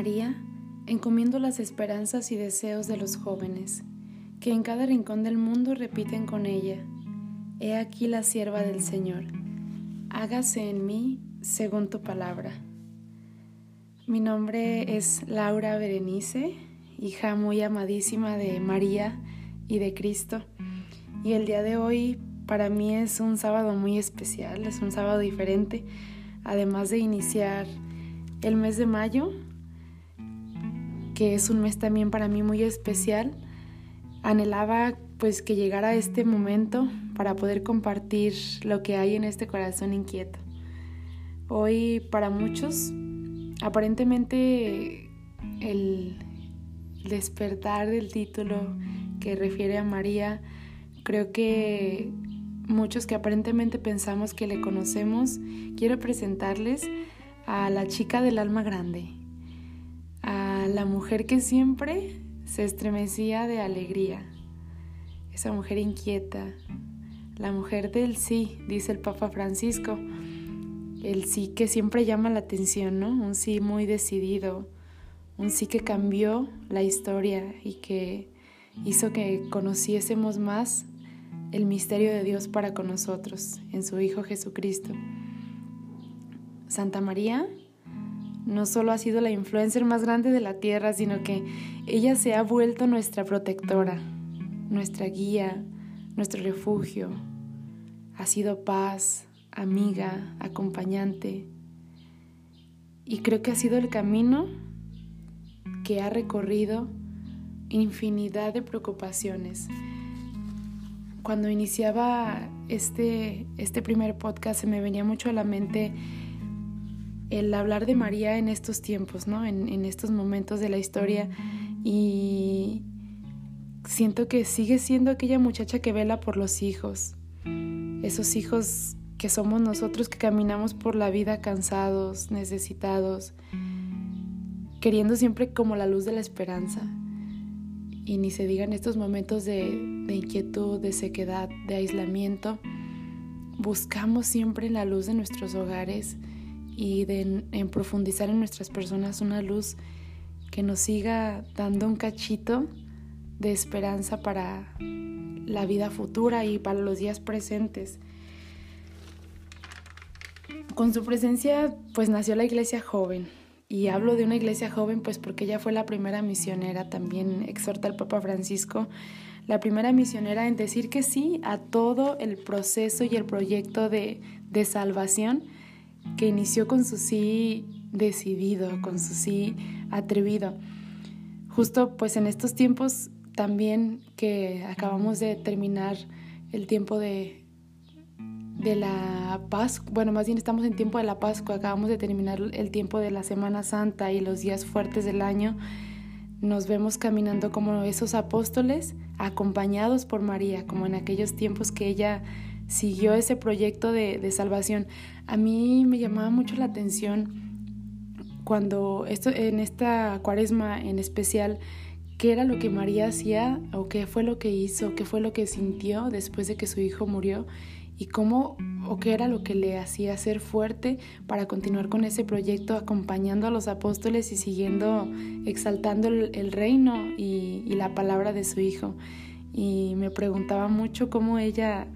María, encomiendo las esperanzas y deseos de los jóvenes, que en cada rincón del mundo repiten con ella, He aquí la sierva del Señor, hágase en mí según tu palabra. Mi nombre es Laura Berenice, hija muy amadísima de María y de Cristo, y el día de hoy para mí es un sábado muy especial, es un sábado diferente, además de iniciar el mes de mayo, que es un mes también para mí muy especial. Anhelaba pues que llegara este momento para poder compartir lo que hay en este corazón inquieto. Hoy para muchos aparentemente el despertar del título que refiere a María, creo que muchos que aparentemente pensamos que le conocemos, quiero presentarles a la chica del alma grande, la mujer que siempre se estremecía de alegría, esa mujer inquieta, la mujer del sí, dice el Papa Francisco, el sí que siempre llama la atención, ¿no? Un sí muy decidido, un sí que cambió la historia y que hizo que conociésemos más el misterio de Dios para con nosotros en su Hijo Jesucristo. Santa María no solo ha sido la influencer más grande de la tierra, sino que ella se ha vuelto nuestra protectora, nuestra guía, nuestro refugio. Ha sido paz, amiga, acompañante. Y creo que ha sido el camino que ha recorrido infinidad de preocupaciones. Cuando iniciaba este, este primer podcast se me venía mucho a la mente el hablar de María en estos tiempos, ¿no? En, estos momentos de la historia y siento que sigue siendo aquella muchacha que vela por los hijos, esos hijos que somos nosotros que caminamos por la vida cansados, necesitados, queriendo siempre como la luz de la esperanza. Y ni se digan estos momentos de inquietud, de sequedad, de aislamiento, buscamos siempre la luz de nuestros hogares y de, en profundizar en nuestras personas una luz que nos siga dando un cachito de esperanza para la vida futura y para los días presentes. Con su presencia pues nació la iglesia joven. Y hablo de una iglesia joven pues porque ella fue la primera misionera, también exhorta el Papa Francisco, la primera misionera en decir que sí a todo el proceso y el proyecto de, de salvación que inició con su sí decidido, con su sí atrevido. Justo pues en estos tiempos también que acabamos de terminar el tiempo de, de la Pascua, bueno, más bien estamos en tiempo de la Pascua, acabamos de terminar el tiempo de la Semana Santa y los días fuertes del año, nos vemos caminando como esos apóstoles acompañados por María, como en aquellos tiempos que ella siguió ese proyecto de, salvación. A mí me llamaba mucho la atención cuando esto, en esta cuaresma en especial, qué era lo que María hacía o qué fue lo que hizo, qué fue lo que sintió después de que su hijo murió y cómo o qué era lo que le hacía ser fuerte para continuar con ese proyecto acompañando a los apóstoles y siguiendo exaltando el, reino y la palabra de su hijo. Y me preguntaba mucho cómo ella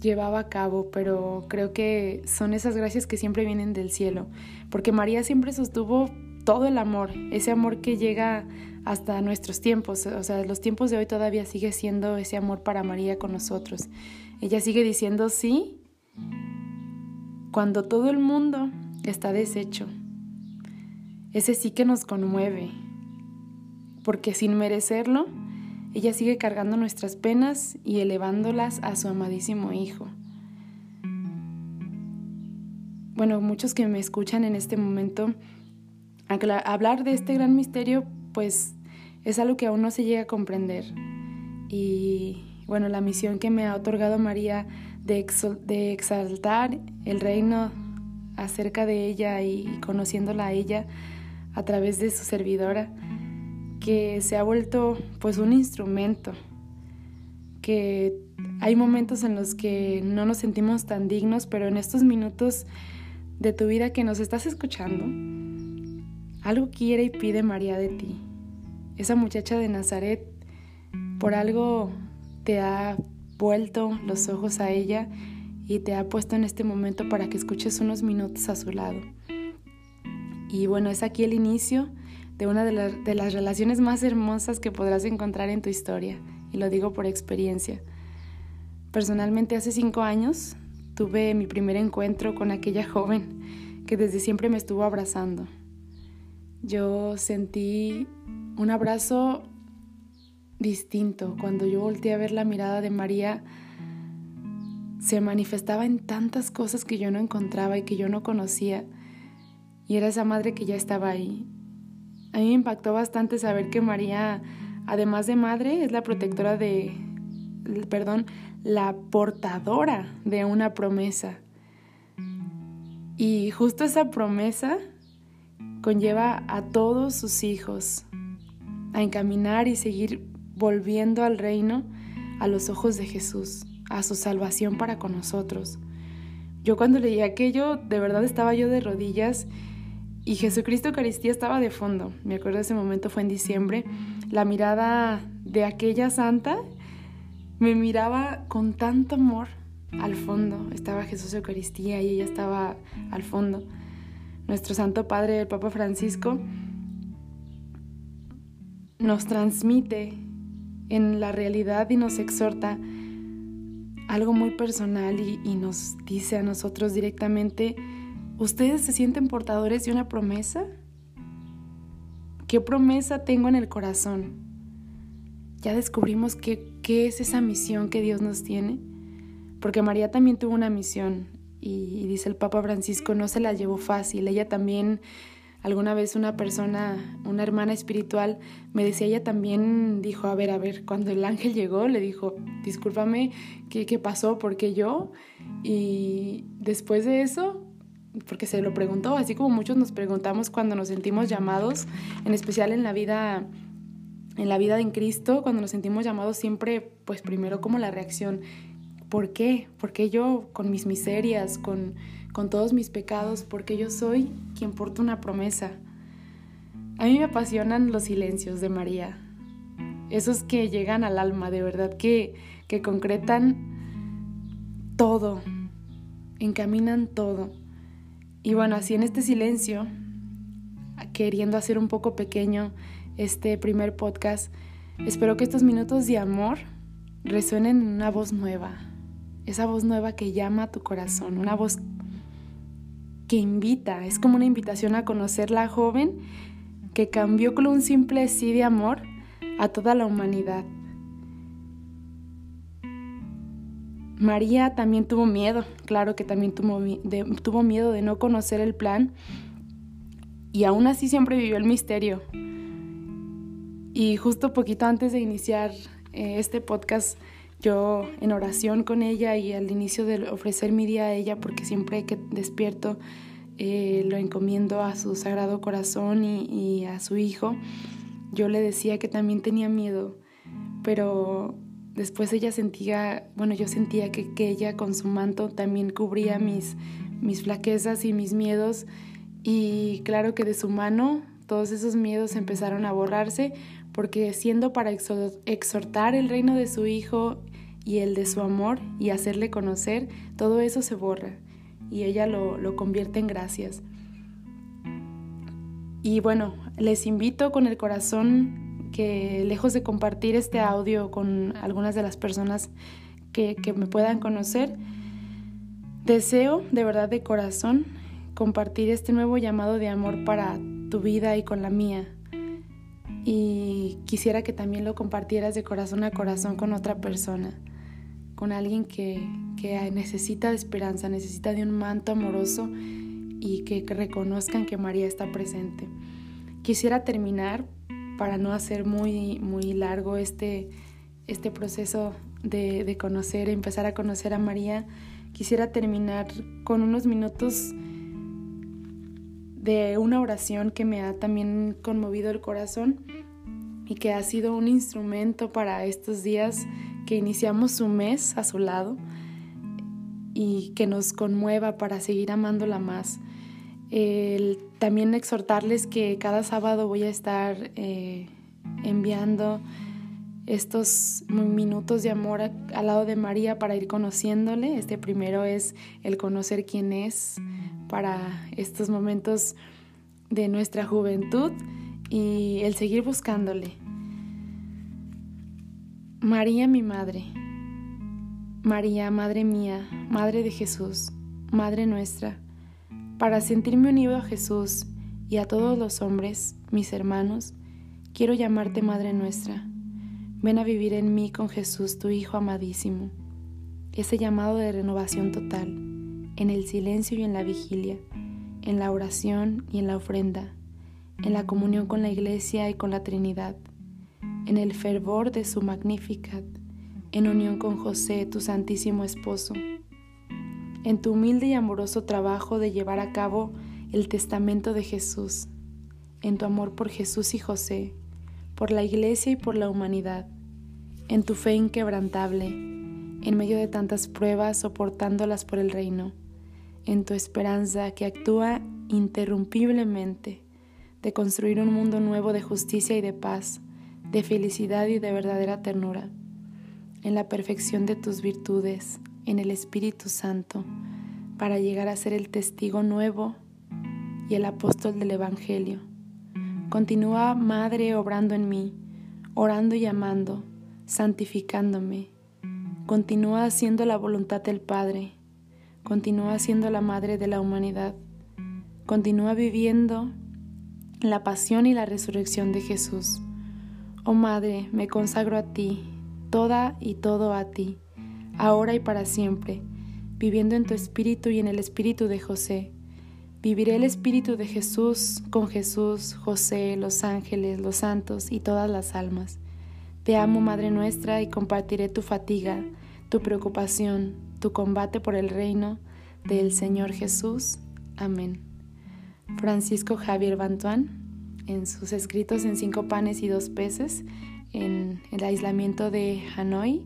llevaba a cabo, pero creo que son esas gracias que siempre vienen del cielo, porque María siempre sostuvo todo el amor, ese amor que llega hasta nuestros tiempos, o sea, los tiempos de hoy todavía sigue siendo ese amor para María con nosotros. Ella sigue diciendo sí cuando todo el mundo está deshecho. Ese sí que nos conmueve, porque sin merecerlo, ella sigue cargando nuestras penas y elevándolas a su amadísimo Hijo. Bueno, muchos que me escuchan en este momento, hablar de este gran misterio, pues es algo que aún no se llega a comprender. Y bueno, la misión que me ha otorgado María de, de exaltar el reino acerca de ella y conociéndola a ella a través de su servidora, que se ha vuelto pues un instrumento, que hay momentos en los que no nos sentimos tan dignos, pero en estos minutos de tu vida que nos estás escuchando, Algo quiere y pide María de ti. Esa muchacha de Nazaret por algo te ha vuelto los ojos a ella y te ha puesto en este momento para que escuches unos minutos a su lado. Y bueno, es aquí el inicio de una de, las relaciones más hermosas que podrás encontrar en tu historia, y lo digo por experiencia. Personalmente hace cinco años tuve mi primer encuentro con aquella joven que desde siempre me estuvo abrazando. Yo sentí un abrazo distinto cuando yo volteé a ver la mirada de María se manifestaba en tantas cosas que yo no encontraba y que yo no conocía y era esa madre que ya estaba ahí. A mí me impactó bastante saber que María, además de madre, es la protectora de, perdón, la portadora de una promesa. Y justo esa promesa conlleva a todos sus hijos a encaminar y seguir volviendo al reino a los ojos de Jesús, a su salvación para con nosotros. Yo cuando leí aquello, de verdad estaba yo de rodillas y Jesucristo Eucaristía estaba de fondo. Me acuerdo de ese momento, fue en diciembre. La mirada de aquella santa me miraba con tanto amor al fondo. Estaba Jesús Eucaristía y ella estaba al fondo. Nuestro Santo Padre, el Papa Francisco, nos transmite en la realidad y nos exhorta algo muy personal y, y nos dice a nosotros directamente, ¿Ustedes se sienten portadores de una promesa? ¿Qué promesa tengo en el corazón? Ya descubrimos qué, qué es esa misión que Dios nos tiene. Porque María también tuvo una misión y, dice el Papa Francisco, no se la llevó fácil. Ella también, alguna vez una persona, una hermana espiritual, me decía, ella también dijo, a ver, a ver, cuando el ángel llegó, le dijo, discúlpame, ¿qué, qué pasó? ¿Por qué yo? Y después de eso, porque se lo preguntó, así como muchos nos preguntamos cuando nos sentimos llamados, en especial en la vida en la vida en Cristo, cuando nos sentimos llamados siempre, pues primero como la reacción, ¿por qué? ¿Por qué yo con mis miserias, con, con todos mis pecados, por qué yo soy quien porta una promesa? A mí me apasionan los silencios de María, esos que llegan al alma, de verdad, que, que concretan todo, encaminan todo. Y bueno, así en este silencio, queriendo hacer un poco pequeño este primer podcast, espero que estos minutos de amor resuenen en una voz nueva, esa voz nueva que llama a tu corazón, una voz que invita, es como una invitación a conocer la joven que cambió con un simple sí de amor a toda la humanidad. María también tuvo miedo, claro que también tuvo, miedo de no conocer el plan y aún así siempre vivió el misterio. Y justo poquito antes de iniciar eh, este podcast, yo en oración con ella y al inicio de ofrecer mi día a ella, porque siempre que despierto eh, lo encomiendo a su sagrado corazón y a su hijo, yo le decía que también tenía miedo, pero Después ella sentía, bueno, yo sentía que, ella con su manto también cubría mis, mis flaquezas y mis miedos y claro que de su mano todos esos miedos empezaron a borrarse porque siendo para exhortar el reino de su hijo y el de su amor y hacerle conocer, todo eso se borra y ella lo, lo convierte en gracias. Y bueno, les invito con el corazón que lejos de compartir este audio con algunas de las personas que, me puedan conocer, deseo de verdad de corazón compartir este nuevo llamado de amor para tu vida y con la mía. Y quisiera que también lo compartieras de corazón a corazón con otra persona, con alguien que, que necesita de esperanza, necesita de un manto amoroso y que, que reconozcan que María está presente. Quisiera terminar para no hacer muy, muy largo este, este proceso de, de conocer, empezar a conocer a María, quisiera terminar con unos minutos de una oración que me ha también conmovido el corazón y que ha sido un instrumento para estos días que iniciamos su mes a su lado y que nos conmueva para seguir amándola más. También exhortarles que cada sábado voy a estar eh, enviando estos minutos de amor al lado de María para ir conociéndole. Este primero es el conocer quién es para estos momentos de nuestra juventud y el seguir buscándole. María mi madre, María, Madre mía, Madre de Jesús, Madre nuestra, para sentirme unido a Jesús y a todos los hombres, mis hermanos, quiero llamarte Madre nuestra Ven a vivir en mí con Jesús, tu Hijo amadísimo. Ese llamado de renovación total, en el silencio y en la vigilia, en la oración y en la ofrenda, en la comunión con la Iglesia y con la Trinidad, en el fervor de su Magnificat, en unión con José, tu Santísimo Esposo, en tu humilde y amoroso trabajo de llevar a cabo el testamento de Jesús, en tu amor por Jesús y José, por la Iglesia y por la humanidad, en tu fe inquebrantable, en medio de tantas pruebas soportándolas por el reino, en tu esperanza que actúa interrumpiblemente de construir un mundo nuevo de justicia y de paz, de felicidad y de verdadera ternura, en la perfección de tus virtudes, en el Espíritu Santo, para llegar a ser el testigo nuevo y el apóstol del Evangelio Continúa, Madre, obrando en mí, orando y amando, santificándome. Continúa haciendo la voluntad del Padre. Continúa siendo la Madre de la humanidad. Continúa viviendo la pasión y la resurrección de Jesús. Oh Madre, me consagro a ti, toda y todo a ti, ahora y para siempre, viviendo en tu espíritu y en el espíritu de José Viviré el Espíritu de Jesús con Jesús, José, los ángeles, los santos y todas las almas. Te amo, Madre nuestra, y compartiré tu fatiga, tu preocupación, tu combate por el reino del Señor Jesús. Amén. Francisco Javier Bantuán, en sus escritos en Cinco Panes y Dos Peces, en el aislamiento de Hanoi,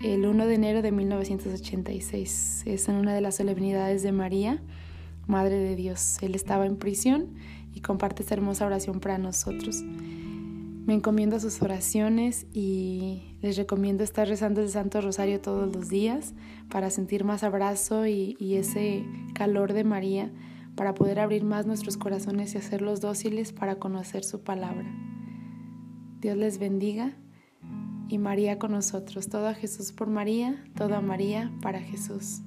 el 1 de enero de 1986. Es en una de las solemnidades de María Madre de Dios. Él estaba en prisión y comparte esta hermosa oración para nosotros. Me encomiendo a sus oraciones y les recomiendo estar rezando el Santo Rosario todos los días para sentir más abrazo y, y ese calor de María, para poder abrir más nuestros corazones y hacerlos dóciles para conocer su palabra. Dios les bendiga y María con nosotros. Todo a Jesús por María, toda María para Jesús.